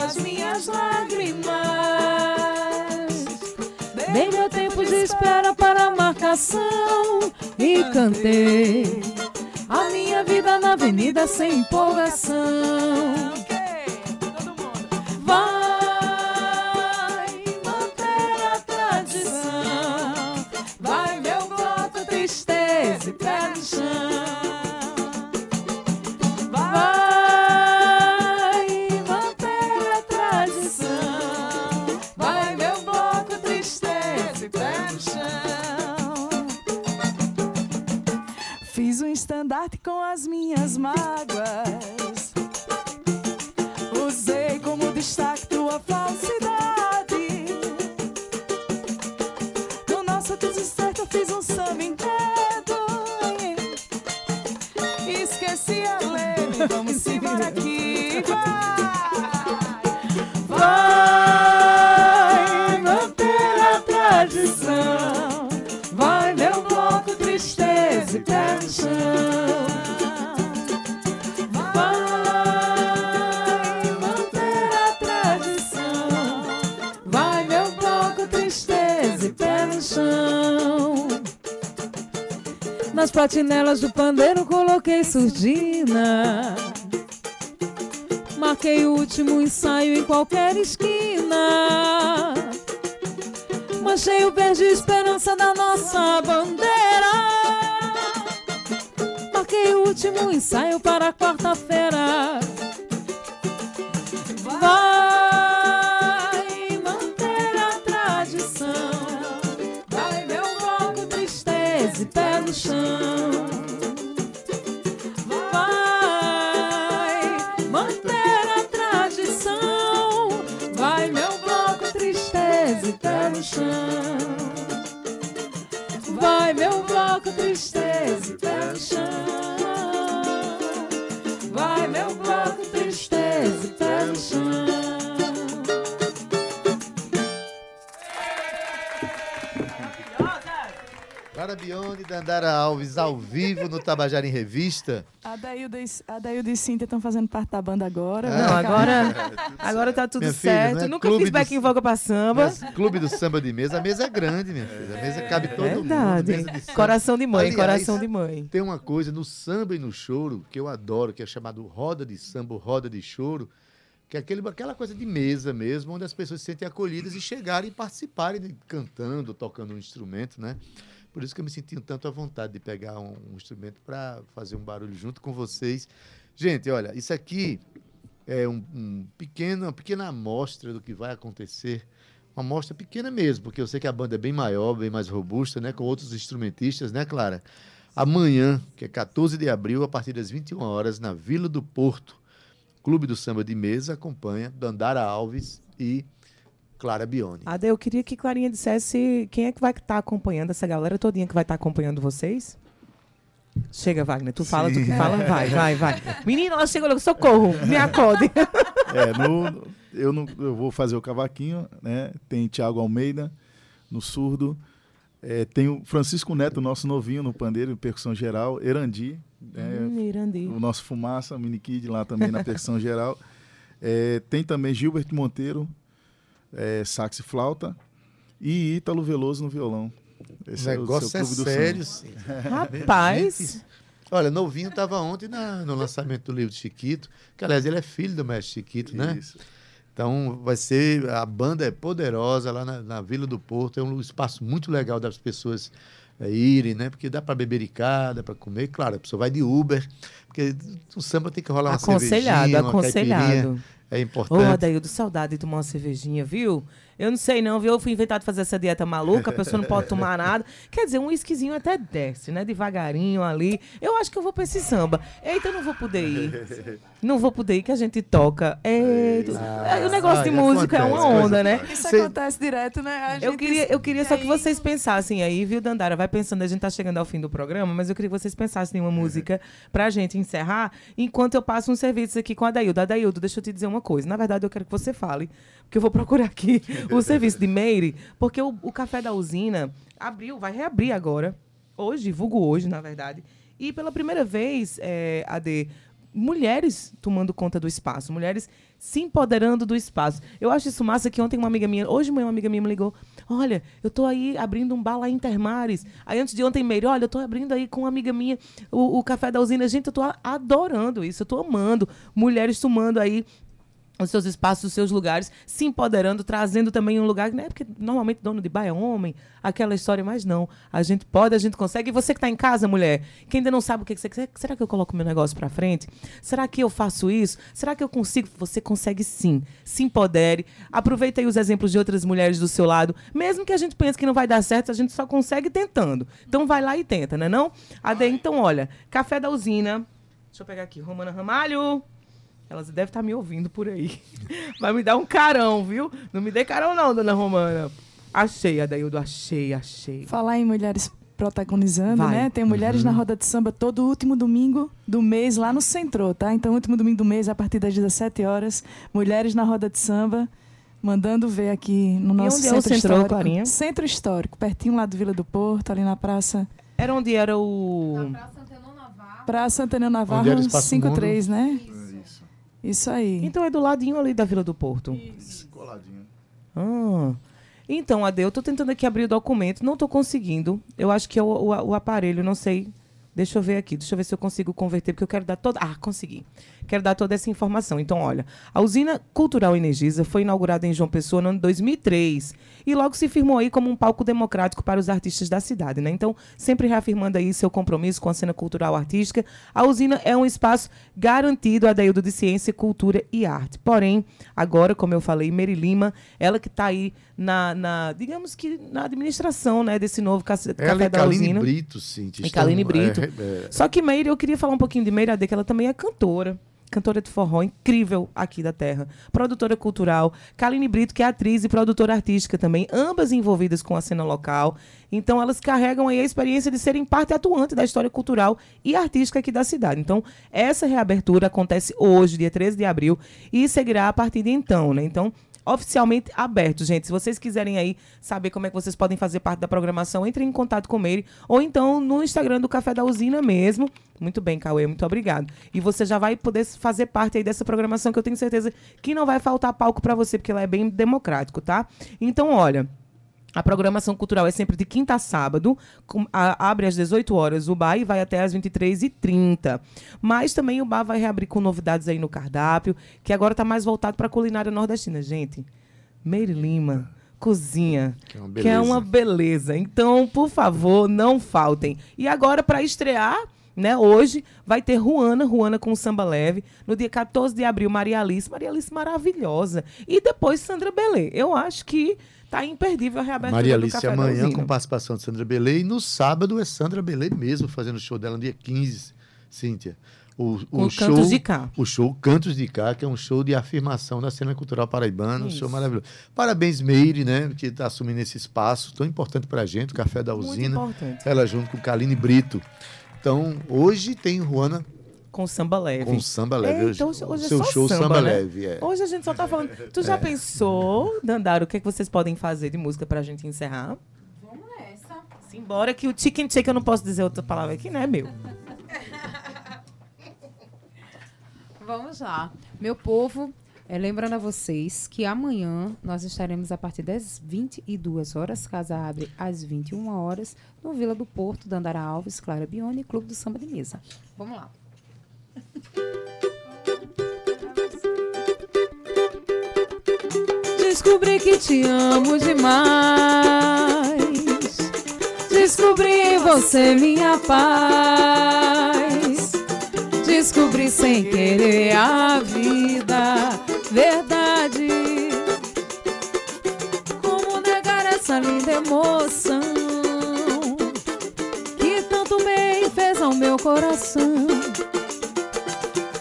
As minhas lágrimas. Dei meu tempo de espera para a marcação e cantei. a minha vida na avenida sem empolgação. Vai com as minhas mágoas. Usei como destaque tua falsidade. No nosso desacerto eu fiz um samba enredo. Esqueci a lei, vamos Nas patinelas do pandeiro coloquei surdina. Marquei o último ensaio em qualquer esquina. Manchei o verde esperança da nossa bandeira. Marquei o último ensaio para quarta-feira. Clara Bione e Dandara Alves ao vivo no Tabajara em Revista. E, Adaildo e Cíntia estão fazendo parte da banda agora. É. Não, agora, agora tá tudo Minha filha, certo. não é Nunca clube fiz back do- em voga pra samba. Mas Clube do Samba de Mesa, a mesa é grande, minha filha. A mesa cabe todo mundo. Verdade. de samba. Coração de mãe, Aliás, coração de mãe. Tem uma coisa no samba e no choro que eu adoro, que é chamado roda de samba, roda de choro, que é aquele, aquela coisa de mesa mesmo, onde as pessoas se sentem acolhidas e chegarem e participarem, né, cantando, tocando um instrumento, né? Por isso que eu me senti tanto à vontade de pegar um, um instrumento para fazer um barulho junto com vocês. Gente, olha, isso aqui é um, um pequeno, uma pequena amostra do que vai acontecer. Uma amostra pequena mesmo, porque eu sei que a banda é bem maior, bem mais robusta, né? Com outros instrumentistas, né, Clara? Amanhã, que é 14 de abril, a partir das 21 horas, na Vila do Porto, Clube do Samba de Mesa acompanha Dandara Alves e Clara Bione. Ade, eu queria que Clarinha dissesse quem é que vai estar acompanhando essa galera todinha que vai estar acompanhando vocês. Chega, Wagner. Tu fala, tu que Sim. fala, vai, vai, vai. Menina, ela chegou logo, socorro, me acode. É, no, eu, não, eu vou fazer o cavaquinho, né? Tem Tiago Almeida no surdo. É, tem o Francisco Neto, nosso novinho no pandeiro, percussão geral. Erandi, Irandi. o nosso Fumaça, Mini Kid lá também na percussão geral. É, tem também Gilberto Monteiro, é, sax e flauta. E Ítalo Veloso no violão. O Esse é o negócio seu é sério. Rapaz. Gente, olha, Novinho estava ontem na- no lançamento do livro de Chiquito, que aliás ele é filho do mestre Chiquito, né? Isso. Então vai ser, a banda é poderosa lá na, na Vila do Porto, é um espaço muito legal das pessoas é, irem, né? Porque dá para bebericar, dá para comer, claro, a pessoa vai de Uber, Porque o samba tem que rolar uma Aconselhado, cervejinha, uma aconselhado. caipirinha. É Ô, importante. Adaildo, saudade de tomar uma cervejinha, viu? Eu não sei não, viu? Eu fui inventar de fazer essa dieta maluca, a pessoa não pode tomar nada. Quer dizer, um whiskyzinho até desce, né? Devagarinho ali. Eu acho que eu vou pra esse samba. Eita, eu não vou poder ir. Não vou poder ir, que a gente toca. Eita. É, o negócio de Ai, música é uma onda, né? Isso Cê- acontece direto, né? A Eu gente- queria, eu queria só que vocês pensassem aí, viu, Dandara? Vai pensando, a gente tá chegando ao fim do programa, mas eu queria que vocês pensassem em uma música pra gente encerrar, enquanto eu passo um serviço aqui com a Adaildo. Adaildo, deixa eu te dizer uma coisa. Na verdade, eu quero que você fale, porque eu vou procurar aqui o serviço de Meire, porque o, o Café da Usina abriu, vai reabrir agora, hoje, vulgo hoje, na verdade. E pela primeira vez, é, AD, mulheres tomando conta do espaço, mulheres se empoderando do espaço. Eu acho isso massa que ontem uma amiga minha, hoje uma amiga minha me ligou, olha, eu tô aí abrindo um bar lá em. Aí antes de ontem, Meire, olha, eu tô abrindo aí com uma amiga minha o, o Café da Usina. Gente, eu a- adorando isso, eu tô amando. Mulheres tomando aí os seus espaços, os seus lugares, se empoderando, trazendo também um lugar, né? Porque normalmente dono de bar é homem, aquela história, mas não. A gente pode, a gente consegue. E você que está em casa, mulher, que ainda não sabe o que que você quer, será que eu coloco meu negócio para frente? Será que eu faço isso? Será que eu consigo? Você consegue sim. Se empodere. Aproveita aí os exemplos de outras mulheres do seu lado. Mesmo que a gente pense que não vai dar certo, a gente só consegue tentando. Então vai lá e tenta, né não? Ade, então, olha, Café da Usina. Deixa eu pegar aqui, Romana Ramalho. Elas devem estar me ouvindo por aí. Vai me dar um carão, viu? Não me dê carão, não, dona Romana. Achei, Adaildo, achei, achei. Falar em mulheres protagonizando, Vai. né? Tem mulheres na roda de samba todo último domingo do mês lá no Centro, tá? Então, último domingo do mês, a partir das 17 horas, mulheres na roda de samba, mandando ver aqui no nosso onde é o centro Centro, histórico. Clarinha? Centro histórico, pertinho lá do Vila do Porto, ali na praça. Era onde era o. Praça Antônio Navarro, Onde era o Espaço 53, né? Isso. Isso aí. Então é do ladinho ali da Vila do Porto. Coladinho. Ah. Então, Ade, eu tô tentando aqui abrir o documento, não tô conseguindo. Eu acho que é o, o, o aparelho, não sei. Deixa eu ver aqui, deixa eu ver se eu consigo converter, porque eu quero dar toda. Ah, consegui. Quero dar toda essa informação. Então, olha, a usina cultural Energisa foi inaugurada em João Pessoa no ano de 2003 e logo se firmou aí como um palco democrático para os artistas da cidade, né? Então, sempre reafirmando aí seu compromisso com a cena cultural artística, a usina é um espaço garantido a Daildo de ciência, cultura e arte. Porém, agora, como eu falei, Meri Lima, ela que está aí na, na, digamos que na administração, né, desse novo Ela café e da Kaline usina. Brito, sim. E Kaline Brito. É, é, Só que Meire, eu queria falar um pouquinho de Meire Ade, que ela também é cantora. Cantora de forró incrível aqui da terra. Produtora cultural. Kaline Brito, que é atriz e produtora artística também. Ambas envolvidas com a cena local. Então, elas carregam aí a experiência de serem parte atuante da história cultural e artística aqui da cidade. Então, essa reabertura acontece hoje, dia 13 de abril, e seguirá a partir de então, né? Então, oficialmente aberto, gente. Se vocês quiserem aí saber como é que vocês podem fazer parte da programação, entrem em contato com ele ou então no Instagram do Café da Usina mesmo. Muito bem, Cauê, muito obrigado. E você já vai poder fazer parte aí dessa programação que eu tenho certeza que não vai faltar palco para você, porque ela é bem democrático, tá? Então, olha, a programação cultural é sempre de quinta a sábado, com- a- abre às 18 horas o bar e vai até às 23h30. Mas também o bar vai reabrir com novidades aí no cardápio, que agora está mais voltado para a culinária nordestina. Gente, Meire Lima, cozinha, Que é uma que é beleza. uma beleza. Então, por favor, não faltem. E agora, para estrear, né, hoje, vai ter Ruana, Ruana com samba leve. No dia 14 de abril, Maria Alice, Maria Alice maravilhosa. E depois Sandra Belê. Eu acho que tá imperdível a reabertura Maria do Alice amanhã com participação de Sandra Belê e no sábado é Sandra Belê mesmo fazendo o show dela no dia 15, Cíntia. O, o show, Cantos de Cá. O show Cantos de Cá, que é um show de afirmação da cena cultural paraibana, um Isso. show maravilhoso. Parabéns, Meire, né, que está assumindo esse espaço tão importante para a gente, o Café da Muito Usina. importante. Ela junto com Kaline Brito. Então, hoje tem Ruana Com samba leve. com samba leve. É, hoje, então hoje é seu só show samba, samba, né? leve. É. Hoje a gente só tá falando. Tu já pensou, Dandara, o que, é que vocês podem fazer de música pra gente encerrar? Vamos nessa. Simbora que o chicken chicken eu não posso dizer outra palavra aqui, né, meu? Vamos lá. Meu povo, é, lembrando a vocês que amanhã nós estaremos a partir das 22 horas, casa abre às 21 horas, no Vila do Porto, Dandara Alves, Clara Bione, Clube do Samba de Mesa. Vamos lá. Descobri que te amo demais. Descobri em você minha paz. Descobri sem querer a vida, verdade. Como negar essa linda emoção que tanto bem fez ao meu coração?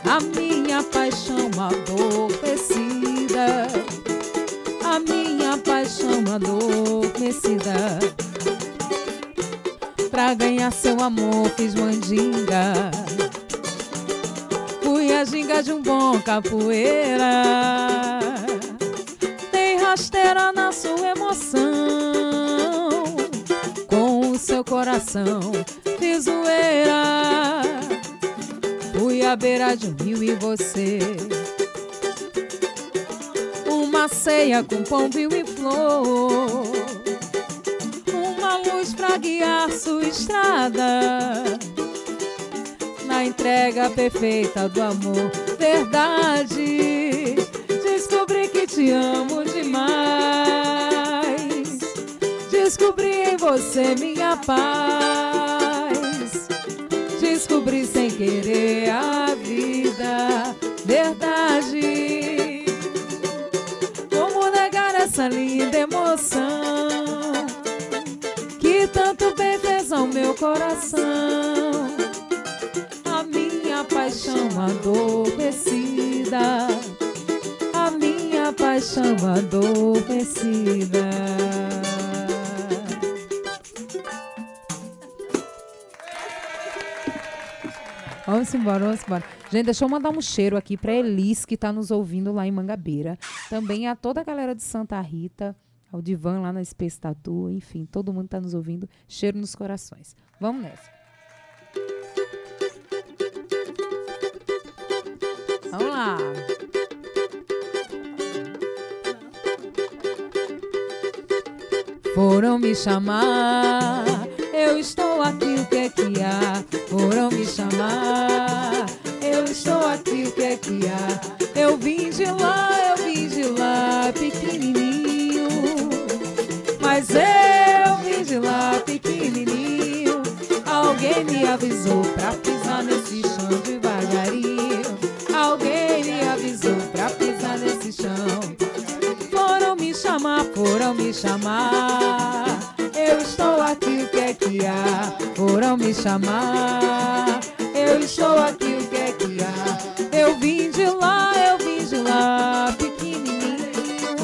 A minha paixão adormecida, a minha paixão adormecida. Pra ganhar seu amor fiz mandinga. Fui a ginga de um bom capoeira. Tem rasteira na sua emoção. Com o seu coração fiz zoeira. Fui à beira de um rio e você. Uma ceia com pão, vinho e flor uma luz pra guiar sua estrada. Na entrega perfeita do amor, verdade. Descobri que te amo demais. Descobri em você minha paz. Descobri sem querer a vida, verdade. Como negar essa linda emoção? que tanto bem fez ao meu coração. Paixão adormecida, a minha paixão adormecida. Vamos embora, vamos embora. Gente, deixa eu mandar um cheiro aqui para Elis, que está nos ouvindo lá em Mangabeira. Também a toda a galera de Santa Rita ao Divan lá na Space enfim, todo mundo está nos ouvindo. Cheiro nos corações. Vamos nessa. Vamos lá. Foram me chamar, eu estou aqui, o que é que há? Foram me chamar, eu estou aqui, o que é que há? Eu vim de lá, eu vim de lá, pequenininho. Mas eu vim de lá pequenininho. Alguém me avisou pra pisar nesse chão devagarinho. Avisou pra pisar nesse chão. Foram me chamar, foram me chamar. Eu estou aqui, o que é que há? Foram me chamar. Eu estou aqui, o que é que há? Eu vim de lá, eu vim de lá pequenininho.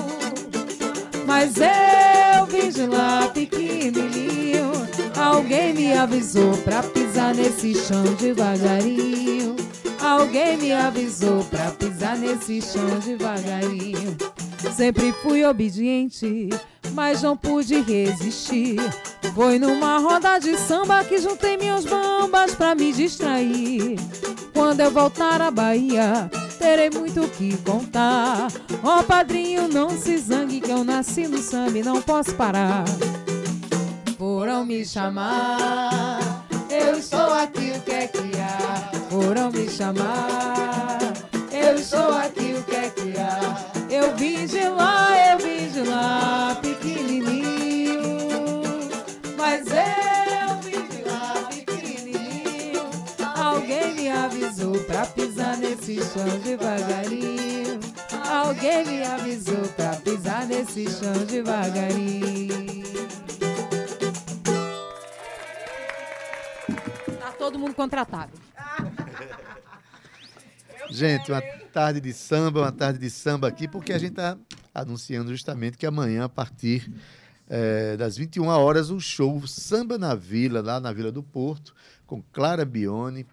Mas eu vim de lá pequenininho. Alguém me avisou pra pisar nesse chão devagarinho. Alguém me avisou pra pisar nesse chão devagarinho. Sempre fui obediente, mas não pude resistir. Foi numa roda de samba que juntei meus bambas pra me distrair. Quando eu voltar à Bahia, terei muito o que contar. Ó padrinho, não se zangue que eu nasci no samba e não posso parar. Foram me chamar, eu estou aqui, o que é que? Foram me chamar, eu estou aqui, o que é que há? Eu vim de lá, eu vim de lá, pequenininho. Mas eu vim de lá, pequenininho. Alguém me avisou pra pisar nesse chão devagarinho. Alguém me avisou pra pisar nesse chão devagarinho. Tá todo mundo contratado. Gente, uma tarde de samba, uma tarde de samba aqui, porque a gente está anunciando justamente que amanhã, a partir eh, das 21 horas, o show Samba na Vila, lá na Vila do Porto, com Clara Bione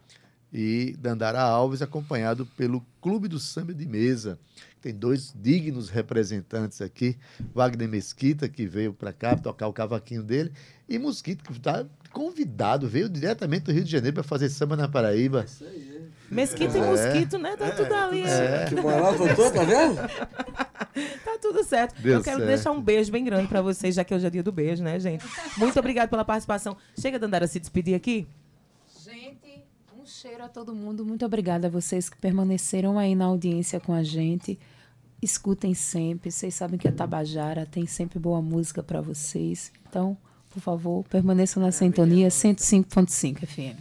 e Dandara Alves, acompanhado pelo Clube do Samba de Mesa. Tem dois dignos representantes aqui, Wagner Mesquita, que veio para cá tocar o cavaquinho dele, e Mosquito, que está convidado, veio diretamente do Rio de Janeiro para fazer samba na Paraíba. Mesquita e É. mosquito, né? Tá tudo ali. É. Que moral, doutor, tá vendo? Tá tudo certo. Deu Eu quero certo. deixar um beijo bem grande pra vocês, já que hoje é dia do beijo, né, gente? Muito obrigada pela participação. Chega, Dandara, se despedir aqui. Gente, um cheiro a todo mundo. Muito obrigada a vocês que permaneceram aí na audiência com a gente. Escutem sempre. Vocês sabem que a Tabajara tem sempre boa música para vocês. Então, por favor, permaneçam na sintonia 105.5 FM.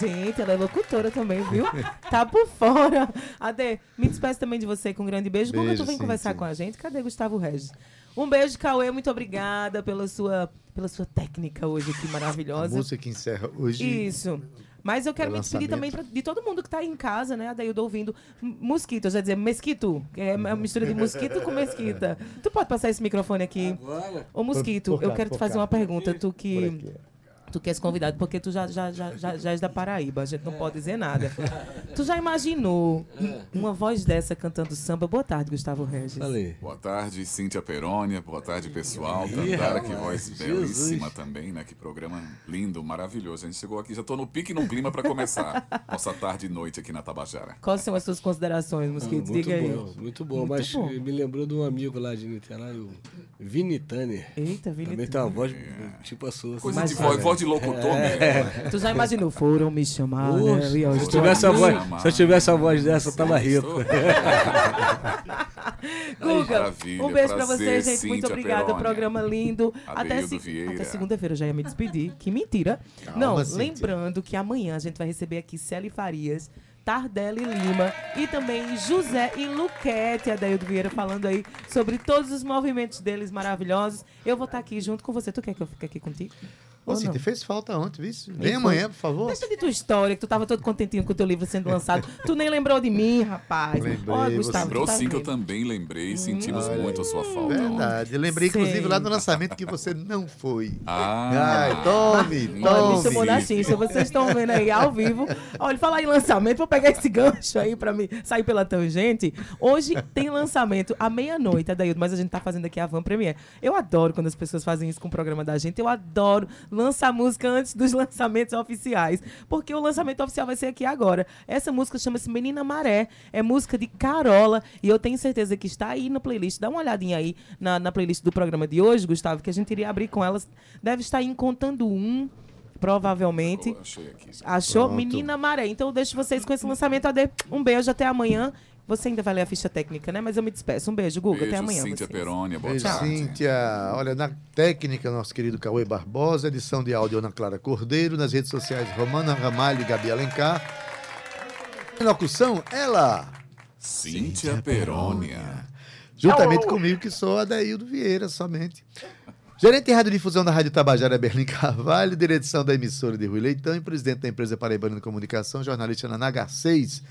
Gente, ela é locutora também, viu? Tá por fora. Ade, me despeço também de você com um grande beijo. Guga, Beijo, tu vem sim, conversar sim. com a gente? Cadê Gustavo Regis? Um beijo, Cauê. Muito obrigada pela sua, pela sua técnica hoje aqui A maravilhosa. música que encerra hoje. Isso. Mas eu quero É me despedir também pra- de todo mundo que tá aí em casa, né? Daí eu tô ouvindo mosquito, eu já dizer mesquito, que é uma mistura de mosquito com mesquita. Tu pode passar esse microfone aqui? Agora. Ô, mosquito, Por- por eu cá, quero te fazer cá. uma pergunta. Tu Por que. Tu que és convidado, porque tu já, já, já, já, já és da Paraíba, a gente não pode dizer nada. Tu já imaginou uma voz dessa cantando samba? Boa tarde, Gustavo Regis. Falei. Boa tarde, Cíntia Perônia. Boa tarde, pessoal. Ih, Tandara, que voz Jesus. belíssima também, né? Que programa lindo, maravilhoso. A gente chegou aqui, já tô no pique e no clima para começar nossa tarde e noite aqui na Tabajara. Quais são as suas considerações, Mosquito? Muito Diga aí. bom, muito bom. Muito mas bom. me lembrou de um amigo lá de Niterói, o Vini Tanner. Eita, Vini Também tem uma voz tipo a sua. Coisa assim. de voz, voz de locutor mesmo. né? Tu já imaginou? Foram me chamar, né? Eu se, tivesse a voz, se eu tivesse a voz dessa, eu tava rico. Guga, um beijo pra prazer, você, gente. Muito Cíntia obrigada. Perônia. Programa lindo. Até, se- até segunda-feira eu já ia me despedir. Que mentira. Calma, Não, Cíntia. lembrando que amanhã a gente vai receber aqui Celi Farias, Tardelli Lima e também José e Luquete, Adeildo Vieira, falando aí sobre todos os movimentos deles maravilhosos. Eu vou estar aqui junto com você. Tu quer que eu fique aqui contigo? Ô, Cíntia, não? fez falta ontem, viu? Vem amanhã, por favor. Deixa de tua história, que tu tava todo contentinho com o teu livro sendo lançado. tu nem lembrou de mim, rapaz. Lembrei, você Gustavo, Lembrou tá sim que eu também lembrei. Sentimos muito a sua falta. Verdade. Eu lembrei, inclusive, lá no lançamento que você não foi. Ah, Ai, tome, Olha, me tome. chamou da Xincha, vocês estão vendo aí ao vivo. Olha, falar em lançamento, vou pegar esse gancho aí pra mim sair pela tangente. Hoje tem lançamento à meia-noite, Adaildo, mas a gente tá fazendo aqui a Van Premiere. Eu adoro quando as pessoas fazem isso com o programa da gente. Eu adoro lançar música antes dos lançamentos oficiais, porque o lançamento oficial vai ser aqui agora. Essa música chama-se Menina Maré, é música de Carola, e eu tenho certeza que está aí na playlist. Dá uma olhadinha aí na, na playlist do programa de hoje, Gustavo, que a gente iria abrir com elas. Deve estar em Contando Um, provavelmente. Oh, achei aqui. Achou? Pronto. Menina Maré. Então eu deixo vocês com esse lançamento. Um beijo, até amanhã. Você ainda vai ler a ficha técnica, né? Mas eu me despeço. Um beijo, Guga. até Beijo, amanhã. Cíntia vocês. Perônia. Boa Beijo, tarde. Cíntia. Olha, na técnica, nosso querido Cauê Barbosa, edição de áudio Ana Clara Cordeiro, nas redes sociais Romana Ramalho e Gabi Alencar. Em locução, ela, Cíntia Perônia. juntamente comigo, que sou Adaildo Vieira, somente. Gerente de Radiodifusão da Rádio Tabajara, Berlim Carvalho, direção da emissora de Rui Leitão e presidente da empresa Paraibana de Comunicação, jornalista na H6,